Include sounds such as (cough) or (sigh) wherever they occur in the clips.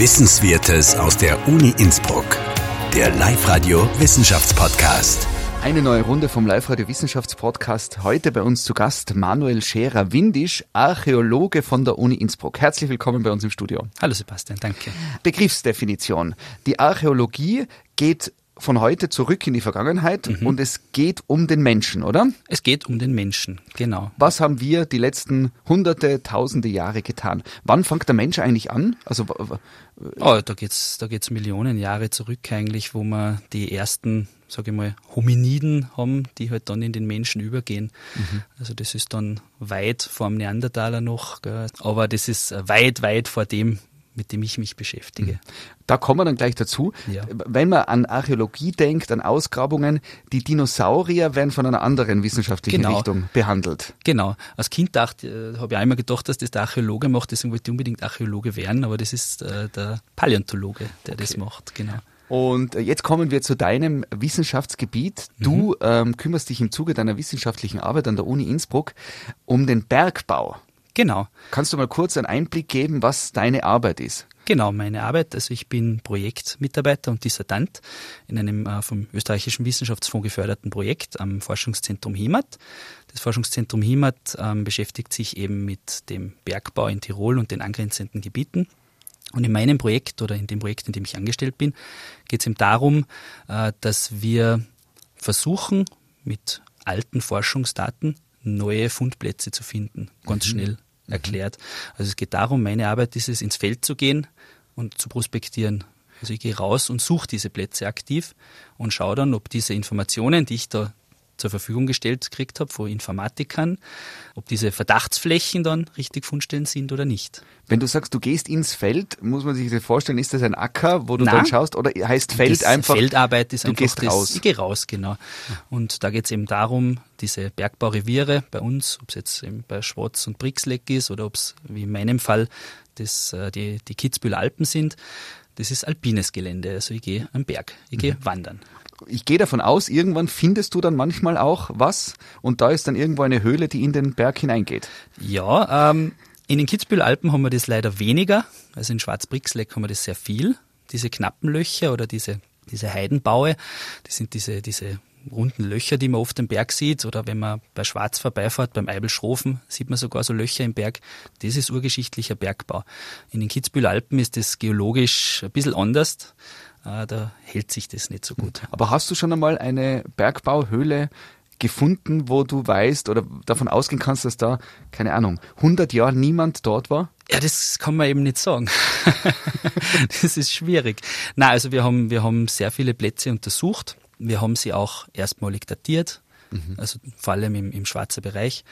Wissenswertes aus der Uni Innsbruck. Der Live-Radio Wissenschaftspodcast. Eine neue Runde vom Live-Radio Wissenschaftspodcast. Heute bei uns zu Gast Manuel Scherer-Windisch, Archäologe von der Uni Innsbruck. Herzlich willkommen bei uns im Studio. Hallo Sebastian, danke. Begriffsdefinition. Die Archäologie geht von heute zurück in die Vergangenheit mhm. und es geht um den Menschen, oder? Es geht um den Menschen, genau. Was haben wir die letzten hunderte, tausende Jahre getan? Wann fängt der Mensch eigentlich an? Also oh, da geht's, da geht's Millionen Jahre zurück eigentlich, wo wir die ersten, sage ich mal, Hominiden haben, die halt dann in den Menschen übergehen. Mhm. Also das ist dann weit vor dem Neandertaler noch, gell? aber das ist weit, weit vor dem, mit dem ich mich beschäftige. Mhm. Da kommen wir dann gleich dazu. Ja. Wenn man an Archäologie denkt, an Ausgrabungen, die Dinosaurier werden von einer anderen wissenschaftlichen genau. Richtung behandelt. Genau. Als Kind dachte, äh, habe ich einmal gedacht, dass das der Archäologe macht, deswegen wollte ich unbedingt Archäologe werden, aber das ist äh, der Paläontologe, der okay. das macht, genau. Und äh, jetzt kommen wir zu deinem Wissenschaftsgebiet. Du mhm. ähm, kümmerst dich im Zuge deiner wissenschaftlichen Arbeit an der Uni Innsbruck um den Bergbau. Genau. Kannst du mal kurz einen Einblick geben, was deine Arbeit ist? Genau, meine Arbeit. Also ich bin Projektmitarbeiter und Dissertant in einem äh, vom österreichischen Wissenschaftsfonds geförderten Projekt am Forschungszentrum HIMAT. Das Forschungszentrum HIMAT ähm, beschäftigt sich eben mit dem Bergbau in Tirol und den angrenzenden Gebieten. Und in meinem Projekt oder in dem Projekt, in dem ich angestellt bin, geht es eben darum, äh, dass wir versuchen, mit alten Forschungsdaten neue Fundplätze zu finden, ganz mhm. schnell mhm. erklärt. Also es geht darum, meine Arbeit ist es, ins Feld zu gehen und zu prospektieren. Also ich gehe raus und suche diese Plätze aktiv und schaue dann, ob diese Informationen, die ich da zur Verfügung gestellt gekriegt habe von Informatikern, ob diese Verdachtsflächen dann richtig Fundstellen sind oder nicht. Wenn du sagst, du gehst ins Feld, muss man sich das vorstellen, ist das ein Acker, wo du Na, dann schaust oder heißt Feld einfach? Feldarbeit ist du einfach gehst das, raus. Ich gehe raus, genau. Und da geht es eben darum, diese Bergbaureviere bei uns, ob es jetzt eben bei Schwarz und Brixleck ist oder ob es wie in meinem Fall das, äh, die, die Kitzbühel Alpen sind, das ist alpines Gelände. Also ich gehe am Berg, ich gehe mhm. wandern ich gehe davon aus, irgendwann findest du dann manchmal auch was und da ist dann irgendwo eine Höhle, die in den Berg hineingeht. Ja, ähm, in den Kitzbühel-Alpen haben wir das leider weniger. Also in Schwarzbrixleck haben wir das sehr viel. Diese knappen Löcher oder diese, diese Heidenbaue, das sind diese, diese runden Löcher, die man oft im Berg sieht. Oder wenn man bei Schwarz vorbeifährt, beim Eibelschrofen, sieht man sogar so Löcher im Berg. Das ist urgeschichtlicher Bergbau. In den Kitzbühel-Alpen ist das geologisch ein bisschen anders. Ah, da hält sich das nicht so gut. Aber hast du schon einmal eine Bergbauhöhle gefunden, wo du weißt oder davon ausgehen kannst, dass da, keine Ahnung, 100 Jahre niemand dort war? Ja, das kann man eben nicht sagen. (laughs) das ist schwierig. Na, also wir haben, wir haben sehr viele Plätze untersucht. Wir haben sie auch erstmalig datiert. Mhm. Also vor allem im, im schwarzen Bereich.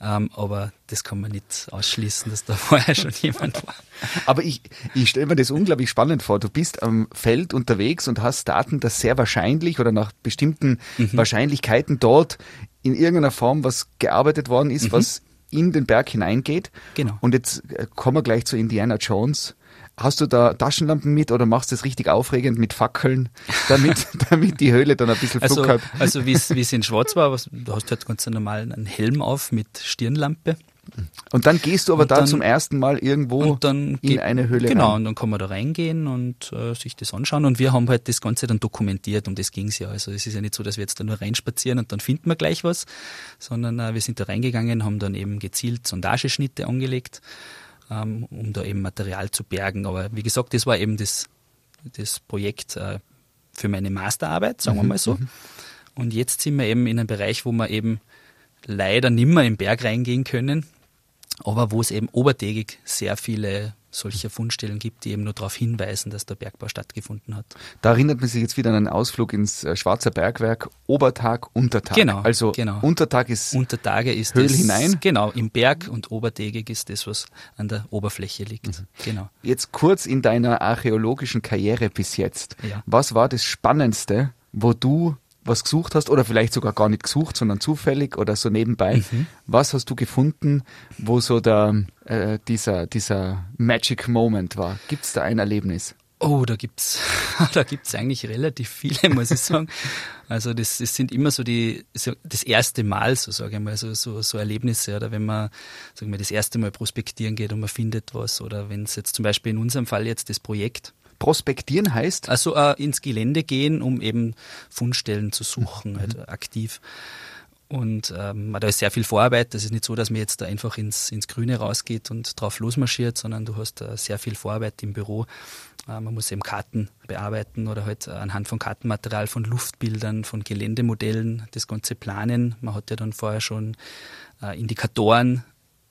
Ähm, aber das kann man nicht ausschließen, dass da (laughs) vorher schon jemand war. Aber ich, ich stelle mir das unglaublich spannend vor. Du bist am Feld unterwegs und hast Daten, dass sehr wahrscheinlich oder nach bestimmten mhm. Wahrscheinlichkeiten dort in irgendeiner Form was gearbeitet worden ist, mhm. was in den Berg hineingeht. Genau. Und jetzt äh, kommen wir gleich zu Indiana Jones. Hast du da Taschenlampen mit oder machst du es richtig aufregend mit Fackeln, damit, (laughs) damit die Höhle dann ein bisschen Flug also, hat? Also wie es in Schwarz war, was, du hast halt ganz normal einen Helm auf mit Stirnlampe. Und dann gehst du aber da zum ersten Mal irgendwo in geht, eine Höhle Genau, rein. und dann kann man da reingehen und äh, sich das anschauen. Und wir haben halt das Ganze dann dokumentiert, um das ging's ja. Also es ist ja nicht so, dass wir jetzt da nur reinspazieren und dann finden wir gleich was, sondern äh, wir sind da reingegangen, haben dann eben gezielt Sondageschnitte angelegt ähm, um da eben Material zu bergen. Aber wie gesagt, das war eben das, das Projekt äh, für meine Masterarbeit, sagen mhm. wir mal so. Mhm. Und jetzt sind wir eben in einem Bereich, wo wir eben leider nimmer im Berg reingehen können, aber wo es eben obertägig sehr viele solcher Fundstellen gibt, die eben nur darauf hinweisen, dass der Bergbau stattgefunden hat. Da erinnert man sich jetzt wieder an einen Ausflug ins äh, Schwarzer Bergwerk, Obertag, Untertag. Genau. Also genau. Untertag ist Untertage ist Höhl das, hinein. Genau, im Berg und obertägig ist das, was an der Oberfläche liegt. Mhm. Genau. Jetzt kurz in deiner archäologischen Karriere bis jetzt. Ja. Was war das Spannendste, wo du was gesucht hast oder vielleicht sogar gar nicht gesucht, sondern zufällig oder so nebenbei. Mhm. Was hast du gefunden, wo so der, äh, dieser, dieser Magic Moment war? Gibt es da ein Erlebnis? Oh, da gibt's, (laughs) da gibt's eigentlich relativ viele, muss ich sagen. Also das, das sind immer so die, so das erste Mal, so sage ich mal, so, so, so Erlebnisse, oder wenn man, sagen wir, das erste Mal prospektieren geht und man findet was, oder wenn es jetzt zum Beispiel in unserem Fall jetzt das Projekt. Prospektieren heißt? Also äh, ins Gelände gehen, um eben Fundstellen zu suchen, mhm. halt aktiv. Und ähm, da ist sehr viel Vorarbeit. Das ist nicht so, dass man jetzt da einfach ins, ins Grüne rausgeht und drauf losmarschiert, sondern du hast äh, sehr viel Vorarbeit im Büro. Äh, man muss eben Karten bearbeiten oder halt anhand von Kartenmaterial, von Luftbildern, von Geländemodellen das Ganze planen. Man hat ja dann vorher schon äh, Indikatoren,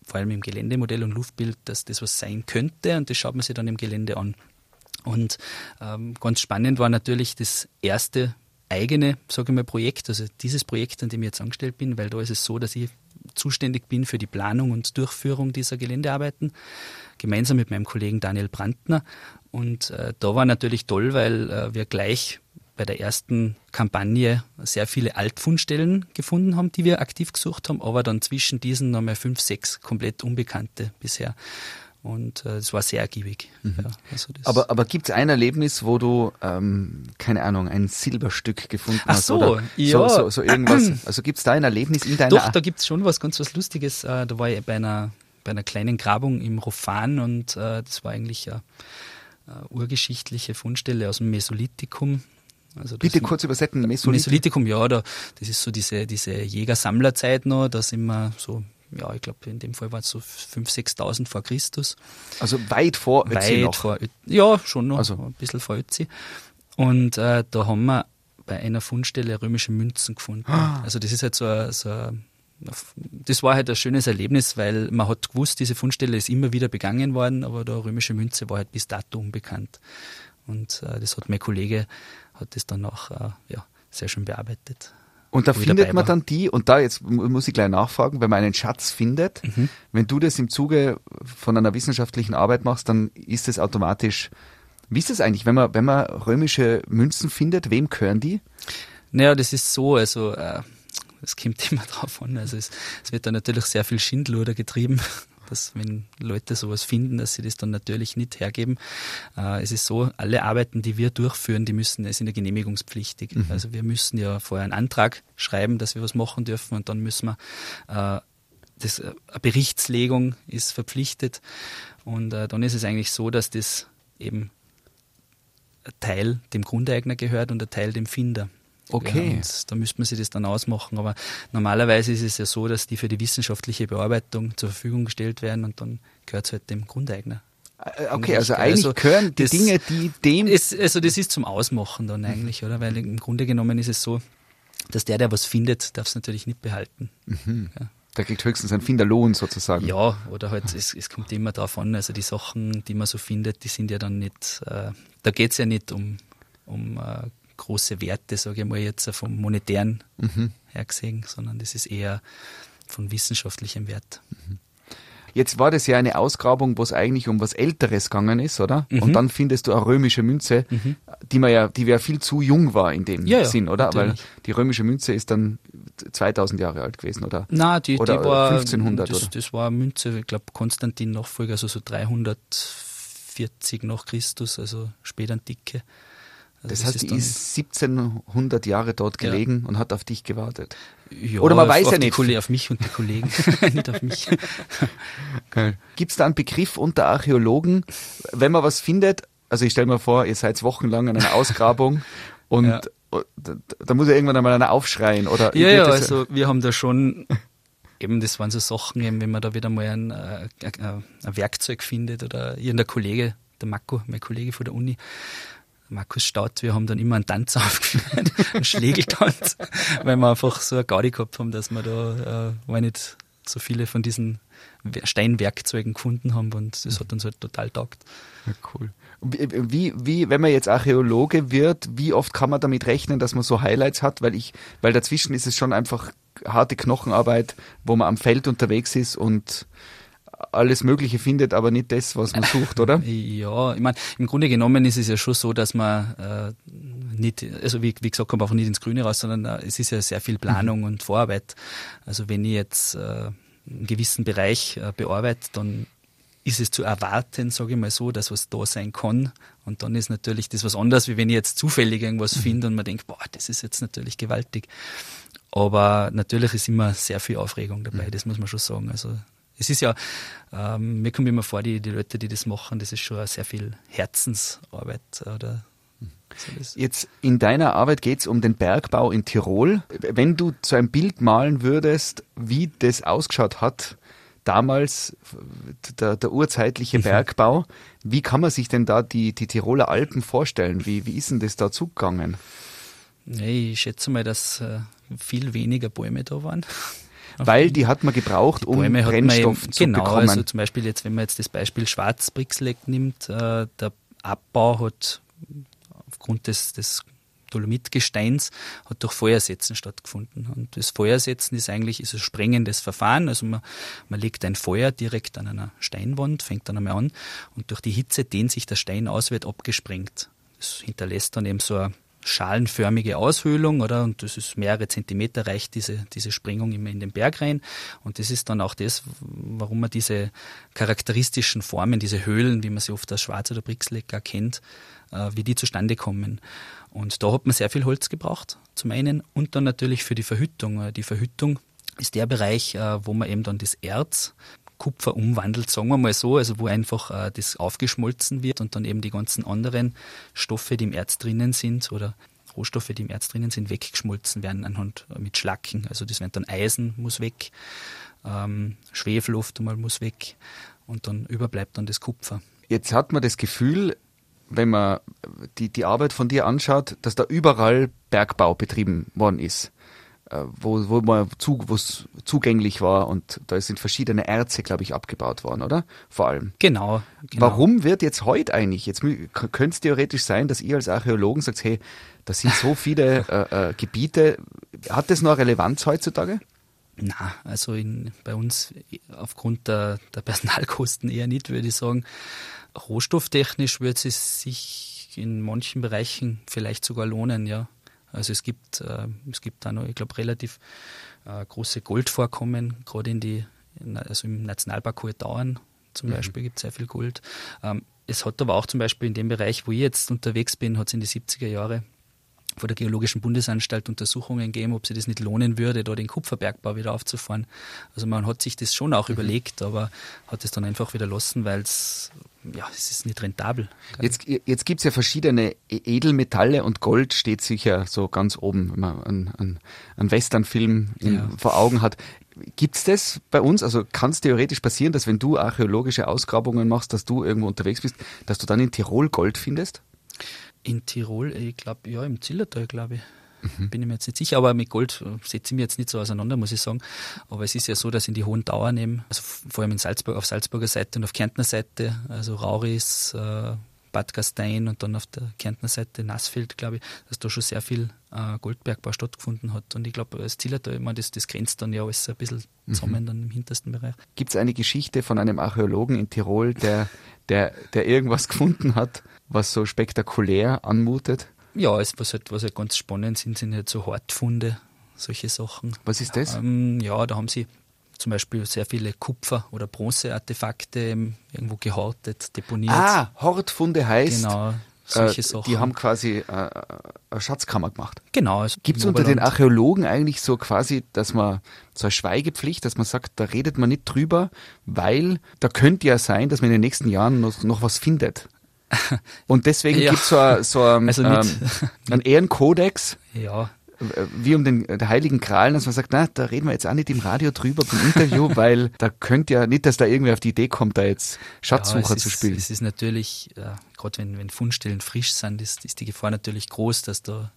vor allem im Geländemodell und Luftbild, dass das was sein könnte und das schaut man sich dann im Gelände an. Und ähm, ganz spannend war natürlich das erste eigene, sage ich mal, Projekt, also dieses Projekt, an dem ich jetzt angestellt bin, weil da ist es so, dass ich zuständig bin für die Planung und Durchführung dieser Geländearbeiten, gemeinsam mit meinem Kollegen Daniel Brandner. Und äh, da war natürlich toll, weil äh, wir gleich bei der ersten Kampagne sehr viele Altfundstellen gefunden haben, die wir aktiv gesucht haben, aber dann zwischen diesen nochmal fünf, sechs komplett Unbekannte bisher. Und äh, es war sehr ergiebig. Mhm. Ja, also aber aber gibt es ein Erlebnis, wo du, ähm, keine Ahnung, ein Silberstück gefunden Ach hast? so, oder ja. so, so, so irgendwas. Also gibt es da ein Erlebnis in deiner... Doch, da gibt es schon was ganz was Lustiges. Äh, da war ich bei einer, bei einer kleinen Grabung im Rofan und äh, das war eigentlich eine, eine urgeschichtliche Fundstelle aus dem Mesolithikum. Also Bitte kurz übersetzen, Mesolithikum. Mesolithikum, ja, da, das ist so diese, diese Jäger-Sammler-Zeit noch, da sind wir so ja, ich glaube, in dem Fall waren es so 5.000, 6.000 vor Christus. Also weit vor Ötzi Weit noch. vor Ja, schon noch, also. ein bisschen vor Ötzi. Und äh, da haben wir bei einer Fundstelle römische Münzen gefunden. Ah. Also das ist halt so, so das war halt ein schönes Erlebnis, weil man hat gewusst, diese Fundstelle ist immer wieder begangen worden, aber der römische Münze war halt bis dato unbekannt. Und äh, das hat mein Kollege, hat das dann auch äh, ja, sehr schön bearbeitet. Und da findet man dann die, und da jetzt muss ich gleich nachfragen, wenn man einen Schatz findet, mhm. wenn du das im Zuge von einer wissenschaftlichen Arbeit machst, dann ist es automatisch, wie ist es eigentlich, wenn man, wenn man römische Münzen findet, wem gehören die? Naja, das ist so, also äh, es kommt (laughs) immer drauf an. Also es, es wird da natürlich sehr viel Schindluder getrieben dass wenn Leute sowas finden, dass sie das dann natürlich nicht hergeben. Äh, es ist so, alle Arbeiten, die wir durchführen, die müssen, sind ja genehmigungspflichtig. Mhm. Also wir müssen ja vorher einen Antrag schreiben, dass wir was machen dürfen und dann müssen wir äh, das, äh, eine Berichtslegung ist verpflichtet und dann ist es eigentlich so, dass das eben ein Teil dem Grundeigner gehört und ein Teil dem Finder. Okay. Ja, da müsste man sich das dann ausmachen. Aber normalerweise ist es ja so, dass die für die wissenschaftliche Bearbeitung zur Verfügung gestellt werden und dann gehört es halt dem Grundeigner. Äh, okay, also eigentlich also gehören die Dinge, die dem. Ist, also das ist zum Ausmachen dann eigentlich, oder? Weil im Grunde genommen ist es so, dass der, der was findet, darf es natürlich nicht behalten. Mhm. Ja. Der kriegt höchstens einen Finderlohn sozusagen. Ja, oder halt, es, es kommt immer darauf an, also die Sachen, die man so findet, die sind ja dann nicht, äh, da geht es ja nicht um, um äh, große Werte, sage ich mal jetzt vom monetären mhm. her gesehen, sondern das ist eher von wissenschaftlichem Wert. Mhm. Jetzt war das ja eine Ausgrabung, wo es eigentlich um was Älteres gegangen ist, oder? Mhm. Und dann findest du eine römische Münze, mhm. die man ja, die ja viel zu jung war in dem ja, Sinn, oder? Natürlich. Weil die römische Münze ist dann 2000 Jahre alt gewesen, oder? Na, die, oder die war 1500, das, oder? das war eine Münze, ich glaube Konstantin Nachfolger, also so 340 nach Christus, also Spätantike. Also das, heißt, die ist 1700 Jahre dort gelegen ja. und hat auf dich gewartet. Ja, Oder man weiß ja nicht. Kollegen, auf mich und die Kollegen, (laughs) (laughs) nicht auf mich. (laughs) Gibt es da einen Begriff unter Archäologen, wenn man was findet? Also ich stelle mir vor, ihr seid wochenlang an einer Ausgrabung und ja. da, da, muss ja irgendwann einmal einer aufschreien. Oder ja, ja, also wir haben da schon eben, das waren so Sachen, eben, wenn man da wieder mal ein, ein, äh, ein Werkzeug findet oder irgendein Kollege, der Marco, mein Kollege von der Uni, Markus Staud, wir haben dann immer einen Tanz (laughs) aufgeführt, einen Schlägeltanz, weil wir einfach so eine Gaudi gehabt haben, dass wir da äh, war nicht so viele von diesen Steinwerkzeugen gefunden haben und das hat uns halt total taugt. Ja, cool. Wie, wie, wenn man jetzt Archäologe wird, wie oft kann man damit rechnen, dass man so Highlights hat? Weil ich, weil dazwischen ist es schon einfach harte Knochenarbeit, wo man am Feld unterwegs ist und alles Mögliche findet, aber nicht das, was man sucht, oder? (laughs) Ja, ich meine, im Grunde genommen ist es ja schon so, dass man äh, nicht, also wie, wie gesagt, kommt einfach nicht ins Grüne raus, sondern äh, es ist ja sehr viel Planung mhm. und Vorarbeit. Also wenn ich jetzt äh, einen gewissen Bereich äh, bearbeite, dann ist es zu erwarten, sage ich mal so, dass was da sein kann. Und dann ist natürlich das was anderes, wie wenn ich jetzt zufällig irgendwas mhm. finde und man denkt, boah, das ist jetzt natürlich gewaltig. Aber natürlich ist immer sehr viel Aufregung dabei, mhm. das muss man schon sagen. Also es ist ja, ähm, mir kommt immer vor, die, die Leute, die das machen, das ist schon sehr viel Herzensarbeit oder so Jetzt in deiner Arbeit geht es um den Bergbau in Tirol. Wenn du so ein Bild malen würdest, wie das ausgeschaut hat, damals der, der urzeitliche mhm. Bergbau, wie kann man sich denn da die, die Tiroler Alpen vorstellen? Wie, wie ist denn das da zugegangen? Ich schätze mal, dass äh, viel weniger Bäume da waren. Weil die hat man gebraucht, um Brennstoff zu genau, bekommen. Genau, also zum Beispiel jetzt, wenn man jetzt das Beispiel Schwarzbrixleck nimmt, äh, der Abbau hat aufgrund des, des Dolomitgesteins hat durch Feuersetzen stattgefunden. Und das Feuersetzen ist eigentlich ist ein sprengendes Verfahren. Also man, man legt ein Feuer direkt an einer Steinwand, fängt dann einmal an und durch die Hitze dehnt sich der Stein aus, wird abgesprengt. Das hinterlässt dann eben so eine schalenförmige Aushöhlung, oder? Und das ist mehrere Zentimeter reicht diese, diese Sprengung immer in den Berg rein. Und das ist dann auch das, warum man diese charakteristischen Formen, diese Höhlen, wie man sie oft als Schwarz- oder Brixlecker kennt, äh, wie die zustande kommen. Und da hat man sehr viel Holz gebraucht, zum einen, und dann natürlich für die Verhüttung. Die Verhüttung ist der Bereich, äh, wo man eben dann das Erz Kupfer umwandelt, sagen wir mal so, also wo einfach äh, das aufgeschmolzen wird und dann eben die ganzen anderen Stoffe, die im Erz drinnen sind oder Rohstoffe, die im Erz drinnen sind, weggeschmolzen werden anhand äh, mit Schlacken. Also das wird dann Eisen muss weg, ähm, Schwefel einmal muss weg und dann überbleibt dann das Kupfer. Jetzt hat man das Gefühl, wenn man die, die Arbeit von dir anschaut, dass da überall Bergbau betrieben worden ist. Äh, wo, wo man zu, zugänglich war und da sind verschiedene Erze, glaube ich, abgebaut worden, oder? Vor allem. Genau, genau. Warum wird jetzt heute eigentlich, jetzt könnte es theoretisch sein, dass ihr als Archäologen sagt, hey, das sind so viele (laughs) äh, äh, Gebiete. Hat das noch Relevanz heutzutage? Na, also in, bei uns aufgrund der, der Personalkosten eher nicht, würde ich sagen. Rohstofftechnisch wird es sich in manchen Bereichen vielleicht sogar lohnen, ja. Also es gibt, äh, es gibt da noch, ich glaube, relativ äh, große Goldvorkommen, gerade in die, in, also im Nationalpark Hohe Dauern zum mhm. Beispiel gibt es sehr viel Gold. Ähm, es hat aber auch zum Beispiel in dem Bereich, wo ich jetzt unterwegs bin, hat es in die 70er Jahre vor der Geologischen Bundesanstalt Untersuchungen gegeben, ob sich das nicht lohnen würde, da den Kupferbergbau wieder aufzufahren. Also man hat sich das schon auch mhm. überlegt, aber hat es dann einfach wieder lassen, weil es ja, es ist nicht rentabel. Jetzt, jetzt gibt es ja verschiedene e-, Edelmetalle und Gold steht sicher so ganz oben, wenn man einen, einen, einen Westernfilm ja. vor Augen hat. Gibt es das bei uns? Also kann es theoretisch passieren, dass wenn du archäologische Ausgrabungen machst, dass du irgendwo unterwegs bist, dass du dann in Tirol Gold findest? In Tirol, ich glaube, ja, im Zillertal, glaube ich. Mhm. Bin ich mir jetzt nicht sicher, aber mit Gold äh, setze ich mich jetzt nicht so auseinander, muss ich sagen. Aber es ist ja so, dass in die hohen Dauer nehmen, also vor allem in Salzburg, auf Salzburger Seite und auf Kärntner Seite, also Rauris, äh, Bad Gastein und dann auf der Kärntner Seite Nassfeld, glaube ich, dass da schon sehr viel äh, Goldbergbau stattgefunden hat. Und ich glaube, das Ziel hat da immer, das, das grenzt dann ja alles ein bisschen mhm. zusammen mhm. dann im hintersten Bereich. Gibt es eine Geschichte von einem Archäologen in Tirol, der, der, der irgendwas gefunden hat, was so spektakulär anmutet? Ja, es, was, halt, was halt ganz spannend sind, sind halt so Hortfunde, solche Sachen. Was ist das? Ähm, ja, da haben sie zum Beispiel sehr viele Kupfer- oder Bronzeartefakte irgendwo gehortet, deponiert. Ah, Hortfunde heißt. Genau. Solche äh, Sachen. Die haben quasi äh, eine Schatzkammer gemacht. Genau. Also Gibt es unter den Archäologen eigentlich so quasi, dass man so eine Schweigepflicht, dass man sagt, da redet man nicht drüber, weil da könnte ja sein, dass man in den nächsten Jahren noch, noch was findet. (laughs) Und deswegen ja. gibt es so, a, so a, also ähm, (laughs) einen Ehrenkodex. Ja. Wie um den der Heiligen Gral, dass man sagt, na, da reden wir jetzt auch nicht im Radio drüber beim Interview, (laughs) weil da könnte ja nicht, dass da irgendwer auf die Idee kommt, da jetzt Schatzsucher ja, zu spielen. Ist, es ist natürlich, äh, gerade wenn, wenn Fundstellen frisch sind, ist, ist die Gefahr natürlich groß, dass da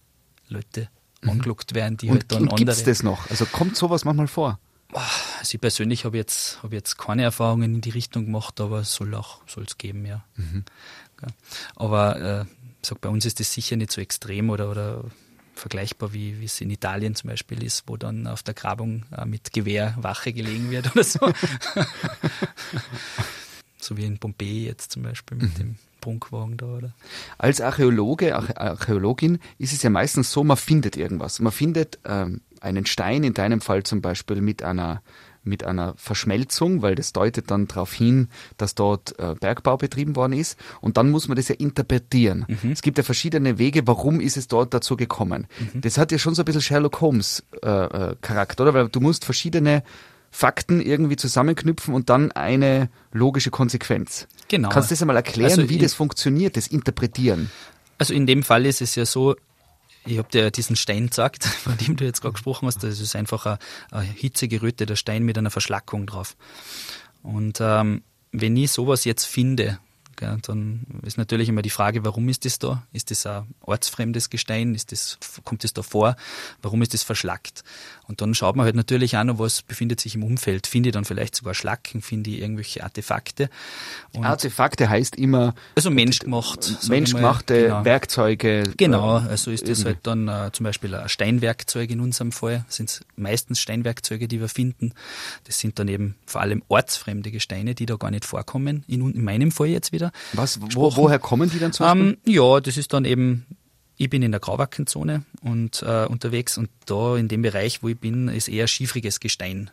Leute mhm. angelockt werden, die und, halt dann und andere. Gibt das noch? Also kommt sowas manchmal vor? Also ich persönlich habe jetzt, hab jetzt keine Erfahrungen in die Richtung gemacht, aber es soll auch soll es geben, ja. Mhm. Aber äh, sag, bei uns ist das sicher nicht so extrem oder, oder vergleichbar, wie, wie es in Italien zum Beispiel ist, wo dann auf der Grabung äh, mit Gewehr Wache gelegen wird oder so. (laughs) so wie in Pompeji jetzt zum Beispiel mit mhm. dem Prunkwagen da, oder? Als Archäologe, Archäologin ist es ja meistens so, man findet irgendwas. Man findet ähm, einen Stein, in deinem Fall zum Beispiel mit einer mit einer Verschmelzung, weil das deutet dann darauf hin, dass dort äh, Bergbau betrieben worden ist. Und dann muss man das ja interpretieren. Mhm. Es gibt ja verschiedene Wege, warum ist es dort dazu gekommen. Mhm. Das hat ja schon so ein bisschen Sherlock Holmes äh, äh, Charakter, oder? Weil du musst verschiedene Fakten irgendwie zusammenknüpfen und dann eine logische Konsequenz. Genau. Kannst du das einmal erklären, also wie das funktioniert, das Interpretieren? Also in dem Fall ist es ja so, ich habe dir diesen Stein gesagt, (laughs) von dem du jetzt gerade gesprochen hast. Das ist einfach ein, ein hitzegeröteter Stein mit einer Verschlackung drauf. Und ähm, wenn ich sowas jetzt finde, Gell? Dann ist natürlich immer die Frage, warum ist das da? Ist das ein ortsfremdes Gestein? Ist das, kommt das da vor? Warum ist das verschlackt? Und dann schaut man halt natürlich noch, was befindet sich im Umfeld. Finde ich dann vielleicht sogar Schlacken, finde ich irgendwelche Artefakte. Und Artefakte heißt immer... Also menschgemacht. Menschgemachte genau. Werkzeuge. Genau, äh, also ist das halt dann äh, zum Beispiel ein Steinwerkzeug in unserem Fall. Das sind meistens Steinwerkzeuge, die wir finden. Das sind dann eben vor allem ortsfremde Gesteine, die da gar nicht vorkommen. In, in meinem Fall jetzt wieder. Was, wo, woher kommen die dann zum ähm, Ja, das ist dann eben, ich bin in der Grauwackenzone und äh, unterwegs und da in dem Bereich, wo ich bin, ist eher schiefriges Gestein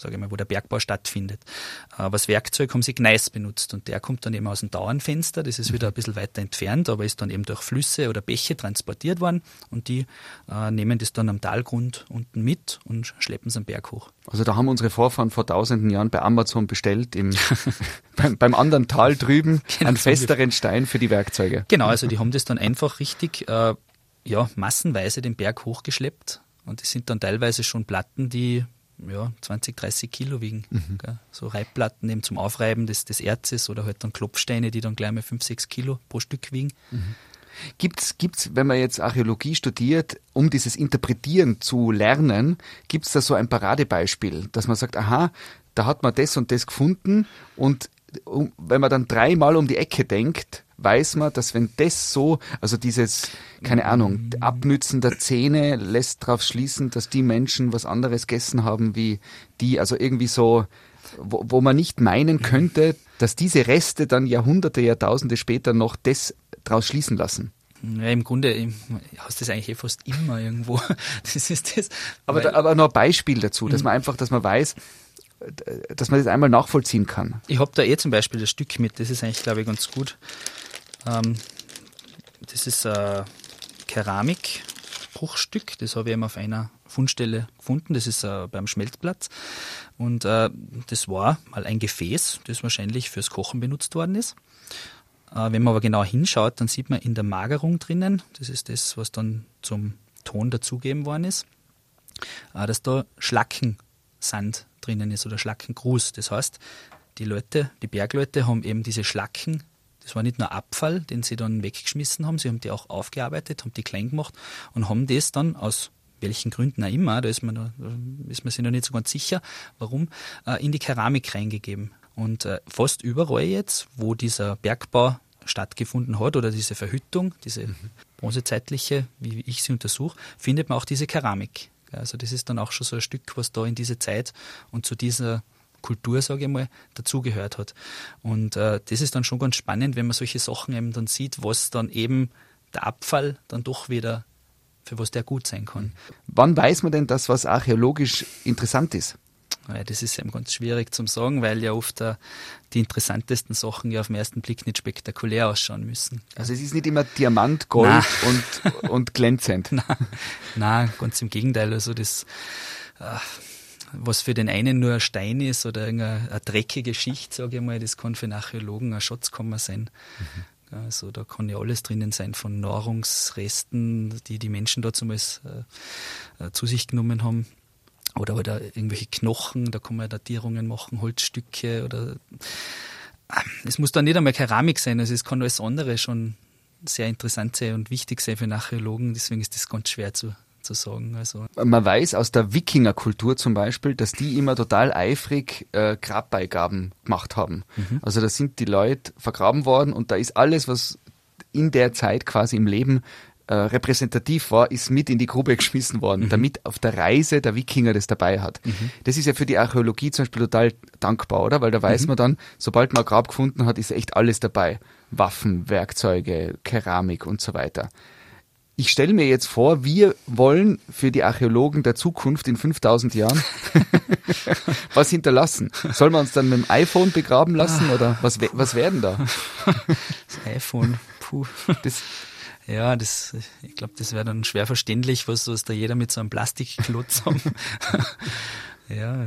sage ich mal, wo der Bergbau stattfindet. Aber das Werkzeug haben sie Gneis benutzt und der kommt dann eben aus dem Dauernfenster, das ist wieder ein bisschen weiter entfernt, aber ist dann eben durch Flüsse oder Bäche transportiert worden und die äh, nehmen das dann am Talgrund unten mit und schleppen es am Berg hoch. Also da haben unsere Vorfahren vor tausenden Jahren bei Amazon bestellt, im, (laughs) beim, beim anderen Tal drüben, (laughs) genau, einen festeren Stein für die Werkzeuge. Genau, also die haben das dann einfach richtig äh, ja, massenweise den Berg hochgeschleppt und das sind dann teilweise schon Platten, die ja, 20, 30 Kilo wiegen. Mhm. So Reibplatten eben zum Aufreiben des, des Erzes oder halt dann Klopfsteine, die dann gleich mal 5, 6 Kilo pro Stück wiegen. Mhm. Gibt's, gibt's, wenn man jetzt Archäologie studiert, um dieses Interpretieren zu lernen, gibt's da so ein Paradebeispiel, dass man sagt, aha, da hat man das und das gefunden und wenn man dann dreimal um die Ecke denkt, weiß man, dass wenn das so, also dieses, keine Ahnung, Abnützen der Zähne lässt darauf schließen, dass die Menschen was anderes gegessen haben wie die, also irgendwie so, wo, wo man nicht meinen könnte, dass diese Reste dann Jahrhunderte, Jahrtausende später noch das daraus schließen lassen. Ja, im Grunde hast du das eigentlich eh fast immer irgendwo. (laughs) Das ist das. Aber, da, aber noch ein Beispiel dazu, dass man einfach, dass man weiß, dass man das einmal nachvollziehen kann. Ich habe da eh zum Beispiel das Stück mit, das ist eigentlich, glaube ich, ganz gut. Ähm, das ist ein Keramikbruchstück, das habe ich eben auf einer Fundstelle gefunden, das ist äh, beim Schmelzplatz. Und äh, das war mal ein Gefäß, das wahrscheinlich fürs Kochen benutzt worden ist. Äh, wenn man aber genau hinschaut, dann sieht man in der Magerung drinnen, das ist das, was dann zum Ton dazugeben worden ist, äh, dass da Schlackensand drinnen ist oder Schlackengruß. Das heißt, die Leute, die Bergleute haben eben diese Schlacken das war nicht nur Abfall, den sie dann weggeschmissen haben, sie haben die auch aufgearbeitet, haben die klein gemacht und haben das dann aus welchen Gründen auch immer, da ist man, da ist man sich noch nicht so ganz sicher, warum, äh, in die Keramik reingegeben. Und äh, fast überall jetzt, wo dieser Bergbau stattgefunden hat oder diese Verhüttung, diese mhm. bronzezeitliche, wie ich sie untersuche, findet man auch diese Keramik. Also das ist dann auch schon so ein Stück, was da in diese Zeit und zu dieser Kultur, sage ich mal, dazugehört hat. Und äh, das ist dann schon ganz spannend, wenn man solche Sachen eben dann sieht, was dann eben der Abfall dann doch wieder, für was der gut sein kann. Wann weiß man denn das, was archäologisch interessant ist? Das ist eben ganz schwierig zu sagen, weil ja oft uh, die interessantesten Sachen ja auf den ersten Blick nicht spektakulär ausschauen müssen. Also es ist nicht immer Diamant, Gold und, und glänzend. (laughs) Nein, Nein, ganz im Gegenteil. Also das, uh, was für den einen nur ein Stein ist oder eine, eine dreckige Schicht, sage ich mal, das kann für einen Archäologen ein Schatzkammer sein. Mhm. Also da kann ja alles drinnen sein, von Nahrungsresten, die die Menschen damals äh, äh, zu sich genommen haben. Oder, oder irgendwelche Knochen, da kann man Datierungen machen, Holzstücke oder äh, es muss dann nicht einmal Keramik sein, also es kann alles andere schon sehr interessant sein und wichtig sein für Archäologen, deswegen ist das ganz schwer zu, zu sagen. Also Man weiß aus der Wikingerkultur zum Beispiel, dass die immer total eifrig äh, Grabbeigaben gemacht haben. Mhm. Also da sind die Leute vergraben worden und da ist alles, was in der Zeit quasi im Leben äh, repräsentativ war, ist mit in die Grube (laughs) geschmissen worden, mhm. damit auf der Reise der Wikinger das dabei hat. Mhm. Das ist ja für die Archäologie zum Beispiel total dankbar, oder? Weil da weiß mhm. man dann, sobald man ein Grab gefunden hat, ist echt alles dabei. Waffen, Werkzeuge, Keramik und so weiter. Ich stelle mir jetzt vor, wir wollen für die Archäologen der Zukunft in 5000 Jahren (laughs) was hinterlassen. Sollen wir uns dann mit dem iPhone begraben lassen oder was, was werden da? Das iPhone, puh. Das, ja, das, ich glaube, das wäre dann schwer verständlich, was, was da jeder mit so einem Plastikklotz haben. (laughs) ja,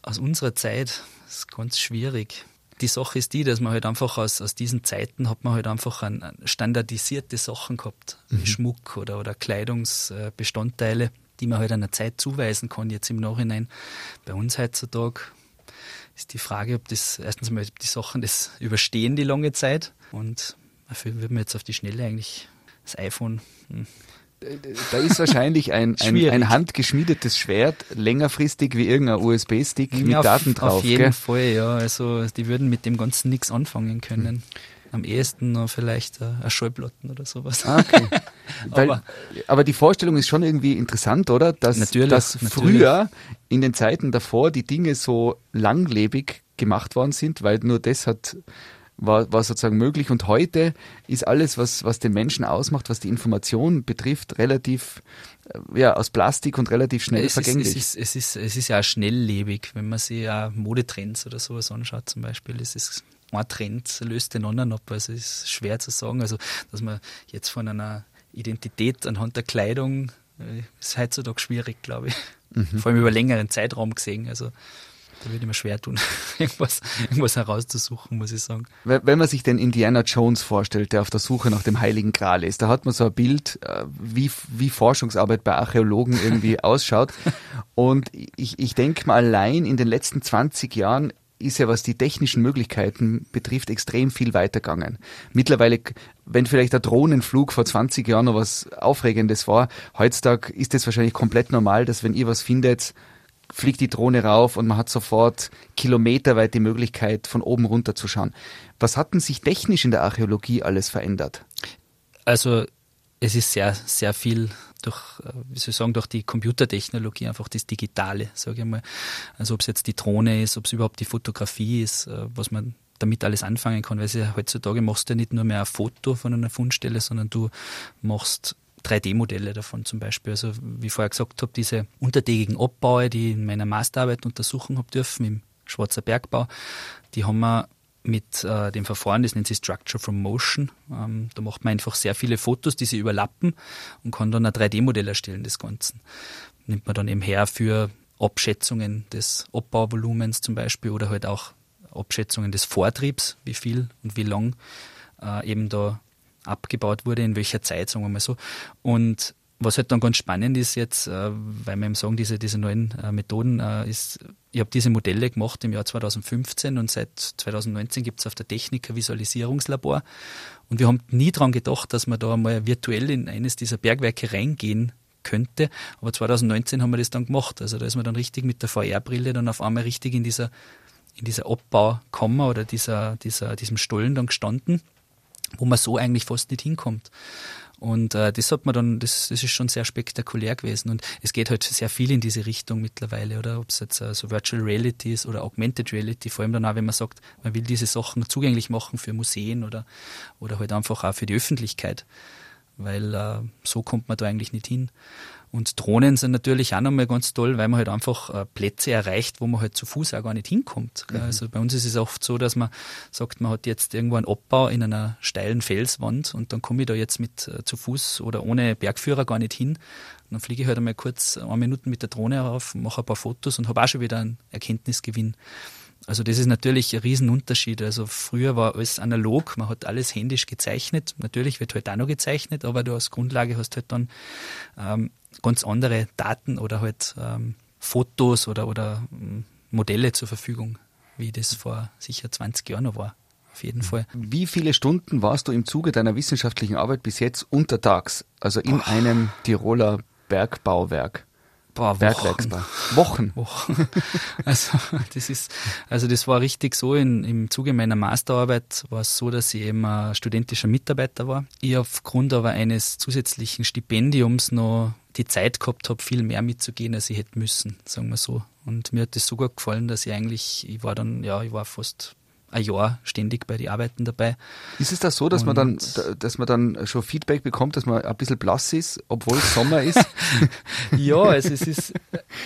aus unserer Zeit ist ganz schwierig die Sache ist die, dass man halt einfach aus, aus diesen Zeiten hat man halt einfach an, an standardisierte Sachen gehabt, mhm. Schmuck oder, oder Kleidungsbestandteile, die man halt einer Zeit zuweisen kann, jetzt im Nachhinein. Bei uns heutzutage ist die Frage, ob das, erstens mal, ob die Sachen das überstehen, die lange Zeit. Und dafür würde man jetzt auf die Schnelle eigentlich das iPhone hm, da ist wahrscheinlich ein, ein, ein, handgeschmiedetes Schwert längerfristig wie irgendein USB-Stick mit ja, Daten drauf. Auf jeden gell? Fall, ja. Also die würden mit dem Ganzen nichts anfangen können. Hm. Am ehesten noch vielleicht äh, ein Schallplatten oder sowas. Ah, okay. (laughs) Weil, aber, aber, die Vorstellung ist schon irgendwie interessant, oder? Dass, natürlich, dass früher in den Zeiten davor die Dinge so langlebig gemacht worden sind, weil nur das hat war, war sozusagen möglich. Und heute ist alles, was, was den Menschen ausmacht, was die Information betrifft, relativ äh, ja, aus Plastik und relativ schnell es vergänglich. Ist, es, ist, es, ist, es ist ja auch schnelllebig, wenn man sich ja Modetrends oder sowas anschaut zum Beispiel. Es ist ein Trend löst den anderen ab. Also es ist schwer zu sagen. Also, dass man jetzt von einer Identität anhand der Kleidung äh, ist heutzutage schwierig, glaube ich. Mhm. Vor allem über längeren Zeitraum gesehen. Also da würde ich mir schwer tun, (laughs) irgendwas, irgendwas herauszusuchen, muss ich sagen. Wenn man sich den Indiana Jones vorstellt, der auf der Suche nach dem Heiligen Gral ist, da hat man so ein Bild, äh, wie, wie Forschungsarbeit bei Archäologen irgendwie (laughs) ausschaut. Und ich, ich denke mal, allein in den letzten 20 Jahren ist ja, was die technischen Möglichkeiten betrifft, extrem viel weitergegangen. Mittlerweile, wenn vielleicht der Drohnenflug vor 20 Jahren noch was Aufregendes war, heutzutage ist es wahrscheinlich komplett normal, dass wenn ihr was findet, fliegt die Drohne rauf und man hat sofort kilometerweit die Möglichkeit, von oben runter zu schauen. Was hat denn sich technisch in der Archäologie alles verändert? Also es ist sehr, sehr viel durch, äh, wie soll ich sagen, durch die Computertechnologie, einfach das Digitale, sage ich mal. Also ob es jetzt die Drohne ist, ob es überhaupt die Fotografie ist, äh, was man damit alles anfangen kann, weil heutzutage machst du ja nicht nur mehr ein Foto von einer Fundstelle, sondern du machst 3D-Modelle davon zum Beispiel. Also wie ich vorher gesagt habe, diese untertägigen Abbaue, die ich in meiner Masterarbeit untersuchen habe dürfen im Schwarzer Bergbau, die haben wir mit äh, dem Verfahren, das nennt sich Structure from Motion. Ähm, da macht man einfach sehr viele Fotos, die sie überlappen und kann dann ein 3D-Modell erstellen des Ganzen. Nimmt man dann eben her für Abschätzungen des Abbauvolumens zum Beispiel oder halt auch Abschätzungen des Vortriebs, wie viel und wie lang äh, eben da abgebaut wurde, in welcher Zeit, sagen wir mal so. Und was halt dann ganz spannend ist jetzt, äh, weil wir eben sagen, diese, diese neuen äh, Methoden, äh, ist, ich habe diese Modelle gemacht im Jahr 2015 und seit 2019 gibt es auf der Techniker Visualisierungslabor. Und wir haben nie daran gedacht, dass man da mal virtuell in eines dieser Bergwerke reingehen könnte. Aber 2019 haben wir das dann gemacht. Also da ist man dann richtig mit der VR-Brille dann auf einmal richtig in dieser, in dieser Abbaukammer oder dieser, dieser, diesem Stollen dann gestanden wo man so eigentlich fast nicht hinkommt. Und äh, das hat man dann, das, das ist schon sehr spektakulär gewesen. Und es geht halt sehr viel in diese Richtung mittlerweile, oder? Ob es jetzt äh, so Virtual Reality ist oder Augmented Reality, vor allem dann auch, wenn man sagt, man will diese Sachen zugänglich machen für Museen oder, oder halt einfach auch für die Öffentlichkeit. Weil äh, so kommt man da eigentlich nicht hin. Und Drohnen sind natürlich auch nochmal ganz toll, weil man halt einfach äh, Plätze erreicht, wo man halt zu Fuß auch gar nicht hinkommt. Mhm. Also bei uns ist es oft so, dass man sagt, man hat jetzt irgendwo einen Abbau in einer steilen Felswand und dann komme ich da jetzt mit äh, zu Fuß oder ohne Bergführer gar nicht hin. Und dann fliege ich halt einmal kurz eine Minute mit der Drohne rauf, mache ein paar Fotos und habe auch schon wieder einen Erkenntnisgewinn. Also das ist natürlich ein Riesenunterschied. Also früher war alles analog, man hat alles händisch gezeichnet. Natürlich wird halt auch noch gezeichnet, aber du als Grundlage hast halt dann ähm, ganz andere Daten oder halt ähm, Fotos oder, oder ähm, Modelle zur Verfügung, wie das vor sicher 20 Jahren noch war. Auf jeden Fall. Wie viele Stunden warst du im Zuge deiner wissenschaftlichen Arbeit bis jetzt untertags, also in Boah. einem Tiroler Bergbauwerk? Boah, Bergwerksbau. Wochen. Wochen. (laughs) Also das ist, also das war richtig so. In, Im Zuge meiner Masterarbeit war es so, dass ich eben ein studentischer Mitarbeiter war. Ich aufgrund aber eines zusätzlichen Stipendiums noch die Zeit gehabt habe, viel mehr mitzugehen, als ich hätte müssen, sagen wir so. Und mir hat das so gut gefallen, dass ich eigentlich, ich war dann, ja, ich war fast ein Jahr ständig bei den Arbeiten dabei. Ist es da so, dass man dann, dass man dann schon Feedback bekommt, dass man ein bisschen blass ist, obwohl es Sommer ist? (laughs) Ja, also es ist,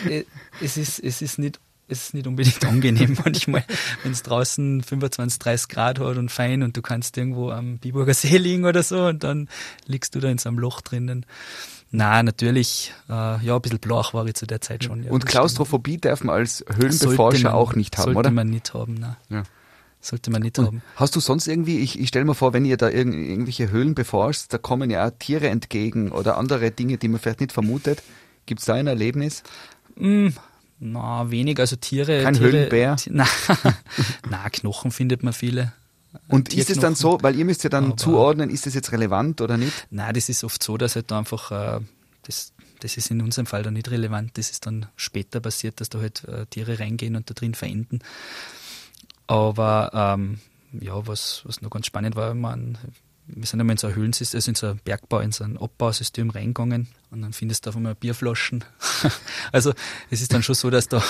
äh, es ist, es ist nicht, es ist nicht unbedingt angenehm manchmal, wenn es draußen 25, 30 Grad hat und fein und du kannst irgendwo am Biburger See liegen oder so und dann liegst du da in so einem Loch drinnen. Na, natürlich, äh, ja, ein bisschen blach war ich zu der Zeit schon. Ja, Und Klaustrophobie darf man als. Sollte Höhlenbeforscher man- auch nicht haben, sollte oder? man nicht haben, nein. Ja. Sollte man nicht haben. hast du sonst irgendwie, ich, ich stelle mir vor, wenn ihr da irgend, irgendwelche Höhlen beforscht, da kommen ja auch Tiere entgegen oder andere Dinge, die man vielleicht nicht vermutet. Gibt es da ein Erlebnis? Mm, na, wenig, also Tiere. Kein Tiere, Höhlenbär? (laughs) Na, na, Knochen findet man viele. Und ist es dann so, weil ihr müsst ja dann Aber- zuordnen, ist das jetzt relevant oder nicht? Nein, das ist oft so, dass halt da einfach, äh, das, das ist in unserem Fall dann nicht relevant. Das ist dann später passiert, dass da halt äh, Tiere reingehen und da drin verenden. Aber ähm, ja, was, was noch ganz spannend war, man, wir sind einmal in so ein Höhlensystem, also in so ein Bergbau, in so ein Abbausystem reingegangen und dann findest du auf einmal Bierflaschen. (laughs) also es ist dann schon so, dass da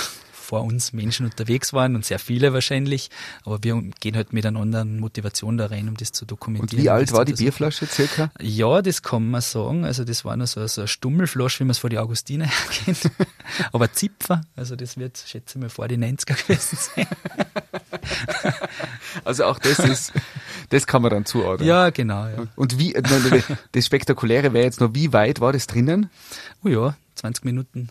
vor uns Menschen unterwegs waren und sehr viele wahrscheinlich, aber wir gehen halt mit einer anderen Motivation da rein, um das zu Und dokumentieren. wie um alt war die. Bierflasche circa? Ja, das kann man sagen. Also das war noch so, so eine Stummelflasche, wie man es vor die Augustiner her (laughs) kennt. Aber Zipfer, also das wird, schätze ich mal, vor die 90er gewesen sein. (laughs) Also auch das ist, das kann man dann zuordnen. Ja, genau, ja. Und wie, das Spektakuläre wäre jetzt noch, wie weit war das drinnen? Oh ja, 20 Minuten.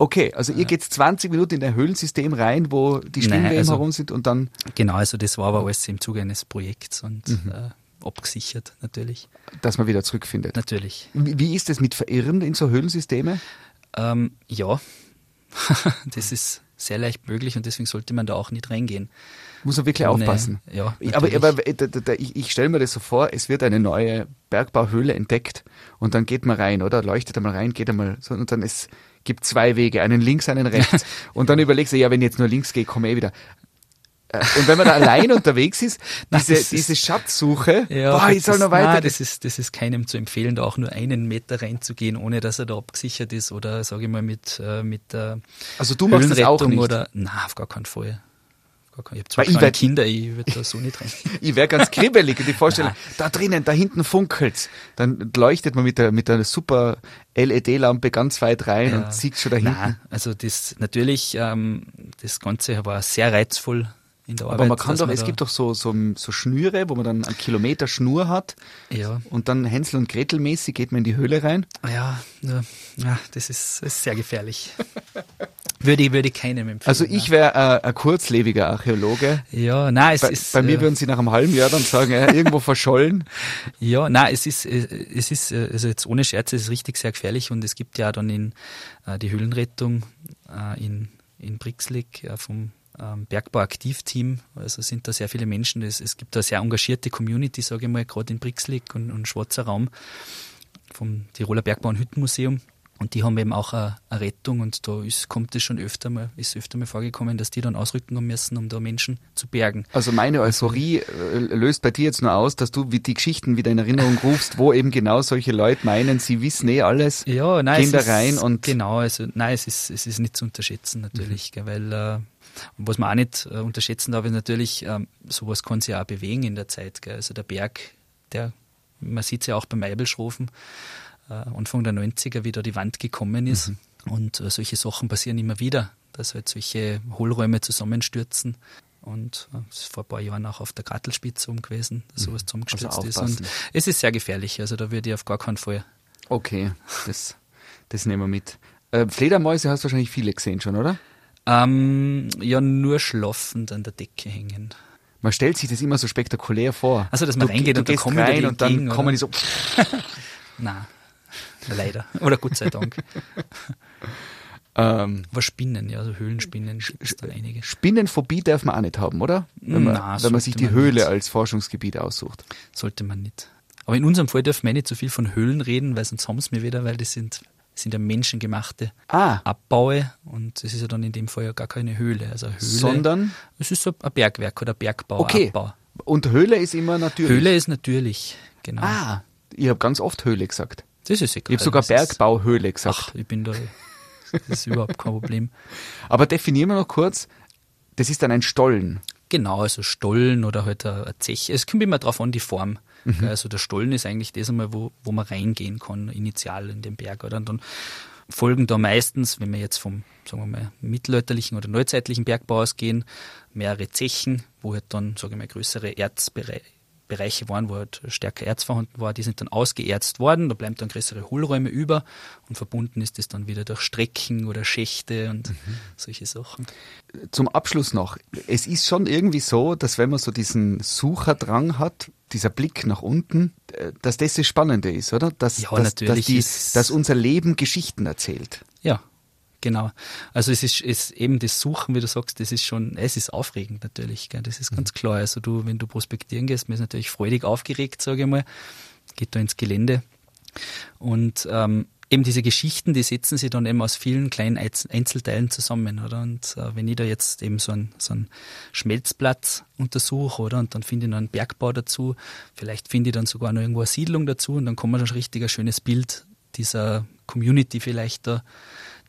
Okay, also ihr geht 20 Minuten in ein Höhlensystem rein, wo die Schwimmwellen also- herum sind und dann, Genau, also das war aber alles im Zuge eines Projekts und äh, abgesichert, natürlich. dass man wieder zurückfindet. Natürlich. Wie, wie ist das mit Verirren in so Höhlensysteme? Ähm, ja, (laughs) das ist sehr leicht möglich und deswegen sollte man da auch nicht reingehen. Muss man wirklich Ohne- aufpassen. Ja, aber, natürlich. aber äh, da, da, da, ich, ich stelle mir das so vor, es wird eine neue Bergbauhöhle entdeckt und dann geht man rein, oder? Leuchtet einmal rein, geht einmal so und dann es gibt zwei Wege, einen links, einen rechts. (laughs) und dann überlegst du, ja, wenn ich jetzt nur links gehe, komme ich eh wieder. Äh, Und wenn man da (laughs) allein unterwegs ist, Nein, diese, ist- diese Schatzsuche, Ja, boah, ich das soll ist, noch weiter. Nein, das ist, das ist keinem zu empfehlen, da auch nur einen Meter reinzugehen, ohne dass er da abgesichert ist oder, sage ich mal, mit, äh, mit also du machst das auch nicht. Oder, na, auf gar keinen Fall. Ich habe zwei ich werd- Kinder, ich würde da so nicht rein. (laughs) Ich wäre ganz kribbelig in die Vorstellung, (laughs) da drinnen, da hinten funkelt's. Dann leuchtet man mit der, mit einer super LED-Lampe ganz weit rein und sieht schon da hinten. Nein, also das natürlich, ähm, das Ganze war sehr reizvoll in der Arbeit. Aber man kann doch, man es gibt doch so, so, so Schnüre, wo man dann einen Kilometer Schnur hat Ja, und dann Hänsel und Gretel mäßig geht man in die Höhle rein. ja, ja, ja das ist, ist sehr gefährlich. (laughs) würde, ich, würde ich keinem empfehlen. Also ich wäre äh, ein kurzlebiger Archäologe. Ja, nein, es Bei, ist. bei mir äh, würden sie nach einem halben Jahr dann sagen, ja, irgendwo verschollen. (laughs) Ja, nein, es ist, äh, es ist, äh, also jetzt ohne Scherz, es ist richtig sehr gefährlich und es gibt ja dann in äh, die Höhlenrettung äh, in, in Brixlik äh, vom ähm, Bergbau-Aktivteam, also sind da sehr viele Menschen, es, es gibt da sehr engagierte Community, sage ich mal, gerade in Brixlik und, und Schwarzer Raum vom Tiroler Bergbau- und Hüttenmuseum. Und die haben eben auch eine, eine Rettung und da ist, kommt es schon öfter mal, ist öfter mal vorgekommen, dass die dann ausrücken haben müssen, um da Menschen zu bergen. Also meine Euphorie äh, löst bei dir jetzt nur aus, dass du wie die Geschichten wieder in Erinnerung rufst, wo eben genau solche Leute meinen, sie wissen eh alles. Ja, nein, gehen da ist, rein und- genau, also nein, es ist es ist nicht zu unterschätzen natürlich, gell, weil äh, und was man auch nicht äh, unterschätzen darf, ist natürlich ähm, sowas kann sich auch bewegen in der Zeit, gell. Also der Berg, der man sieht es ja auch beim Eibelschrofen, äh, Anfang der 90er, wie da die Wand gekommen ist Mhm. und äh, solche Sachen passieren immer wieder, dass halt solche Hohlräume zusammenstürzen. Und äh, es ist vor ein paar Jahren auch auf der Grattelspitze um gewesen, dass sowas zusammengestürzt Also ist. Und es ist sehr gefährlich, also da würde ich auf gar keinen Fall Okay, das, das nehmen wir mit. Äh, Fledermäuse hast du wahrscheinlich viele gesehen schon, oder? Ähm, ja, nur schlafend an der Decke hängen. Man stellt sich das immer so spektakulär vor. Also, dass man du, reingeht du und dann gehst kommen rein und dann kommen die so. (laughs) Na, leider. Oder Gott sei Dank. (laughs) Ähm, Aber Spinnen, ja, also Höhlenspinnen es da einige. Spinnenphobie darf man auch nicht haben, oder? Wenn man, Na, wenn man sich die man Höhle nicht. als Forschungsgebiet aussucht. Sollte man nicht. Aber in unserem Fall dürfen wir nicht so viel von Höhlen reden, weil sonst haben sie mir wieder, weil das sind, sind ja menschengemachte Ah, Abbaue und es ist ja dann in dem Fall ja gar keine Höhle. Also Höhle, sondern es ist so ein Bergwerk oder Bergbau, okay. Abbau. Und Höhle ist immer natürlich. Höhle ist natürlich, genau. Ah, ich habe ganz oft Höhle gesagt. Das ist egal. Ich habe sogar Bergbauhöhle gesagt. Ach, ich bin da, das ist überhaupt kein Problem. (laughs) Aber definieren wir noch kurz, das ist dann ein Stollen. Genau, also Stollen oder halt eine Zeche. Es kommt immer drauf an, die Form. Mhm. Also der Stollen ist eigentlich das einmal, wo, wo man reingehen kann, initial in den Berg. Oder? Und dann folgen da meistens, wenn wir jetzt vom, sagen wir mal, mittelalterlichen oder neuzeitlichen Bergbau ausgehen, mehrere Zechen, wo halt dann, sage ich mal, größere Erzbereiche Bereiche waren, wo halt stärker Erz vorhanden war, die sind dann ausgeerzt worden, da bleiben dann größere Hohlräume über und verbunden ist das dann wieder durch Strecken oder Schächte und mhm. solche Sachen. Zum Abschluss noch, es ist schon irgendwie so, dass wenn man so diesen Sucherdrang hat, dieser Blick nach unten, äh, dass das das Spannende ist, oder? Dass, ja, dass, natürlich. Dass, die, dass unser Leben Geschichten erzählt. Genau. Also es ist, ist eben das Suchen, wie du sagst, das ist schon, es ist aufregend natürlich, gell? das ist ganz mhm. klar. Also du, wenn du prospektieren gehst, man ist natürlich freudig aufgeregt, sage ich mal, geht da ins Gelände. Und ähm, eben diese Geschichten, die setzen sich dann eben aus vielen kleinen Einzelteilen zusammen, oder? Und äh, wenn ich da jetzt eben so einen, so einen Schmelzplatz untersuche, oder? Und dann finde ich noch einen Bergbau dazu, vielleicht finde ich dann sogar noch irgendwo eine Siedlung dazu und dann kommt man schon richtig ein schönes Bild dieser Community vielleicht da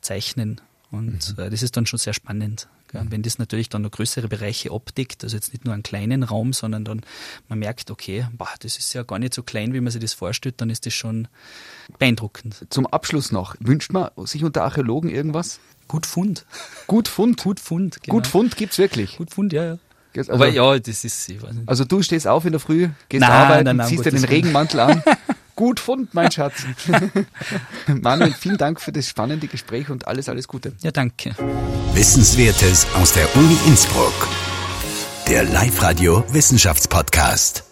zeichnen. Und mhm. äh, das ist dann schon sehr spannend. Gell? Und wenn das natürlich dann noch größere Bereiche abdeckt, also jetzt nicht nur einen kleinen Raum, sondern dann man merkt, okay, boah, das ist ja gar nicht so klein, wie man sich das vorstellt, dann ist das schon beeindruckend. Zum Abschluss noch, wünscht man sich unter Archäologen irgendwas? Gut Fund. Gut Fund? Gut Fund, genau. Gut Fund gibt's wirklich? Gut Fund, ja, ja. Also, Aber ja, das ist, ich weiß nicht. Also du stehst auf in der Früh, gehst nein, arbeiten, nein, nein, ziehst dir den Regenmantel an (laughs) Gut Fund, mein Schatz. (laughs) Manuel, vielen Dank für das spannende Gespräch und alles, alles Gute. Ja, danke. Wissenswertes aus der Uni Innsbruck. Der Live-Radio Wissenschaftspodcast.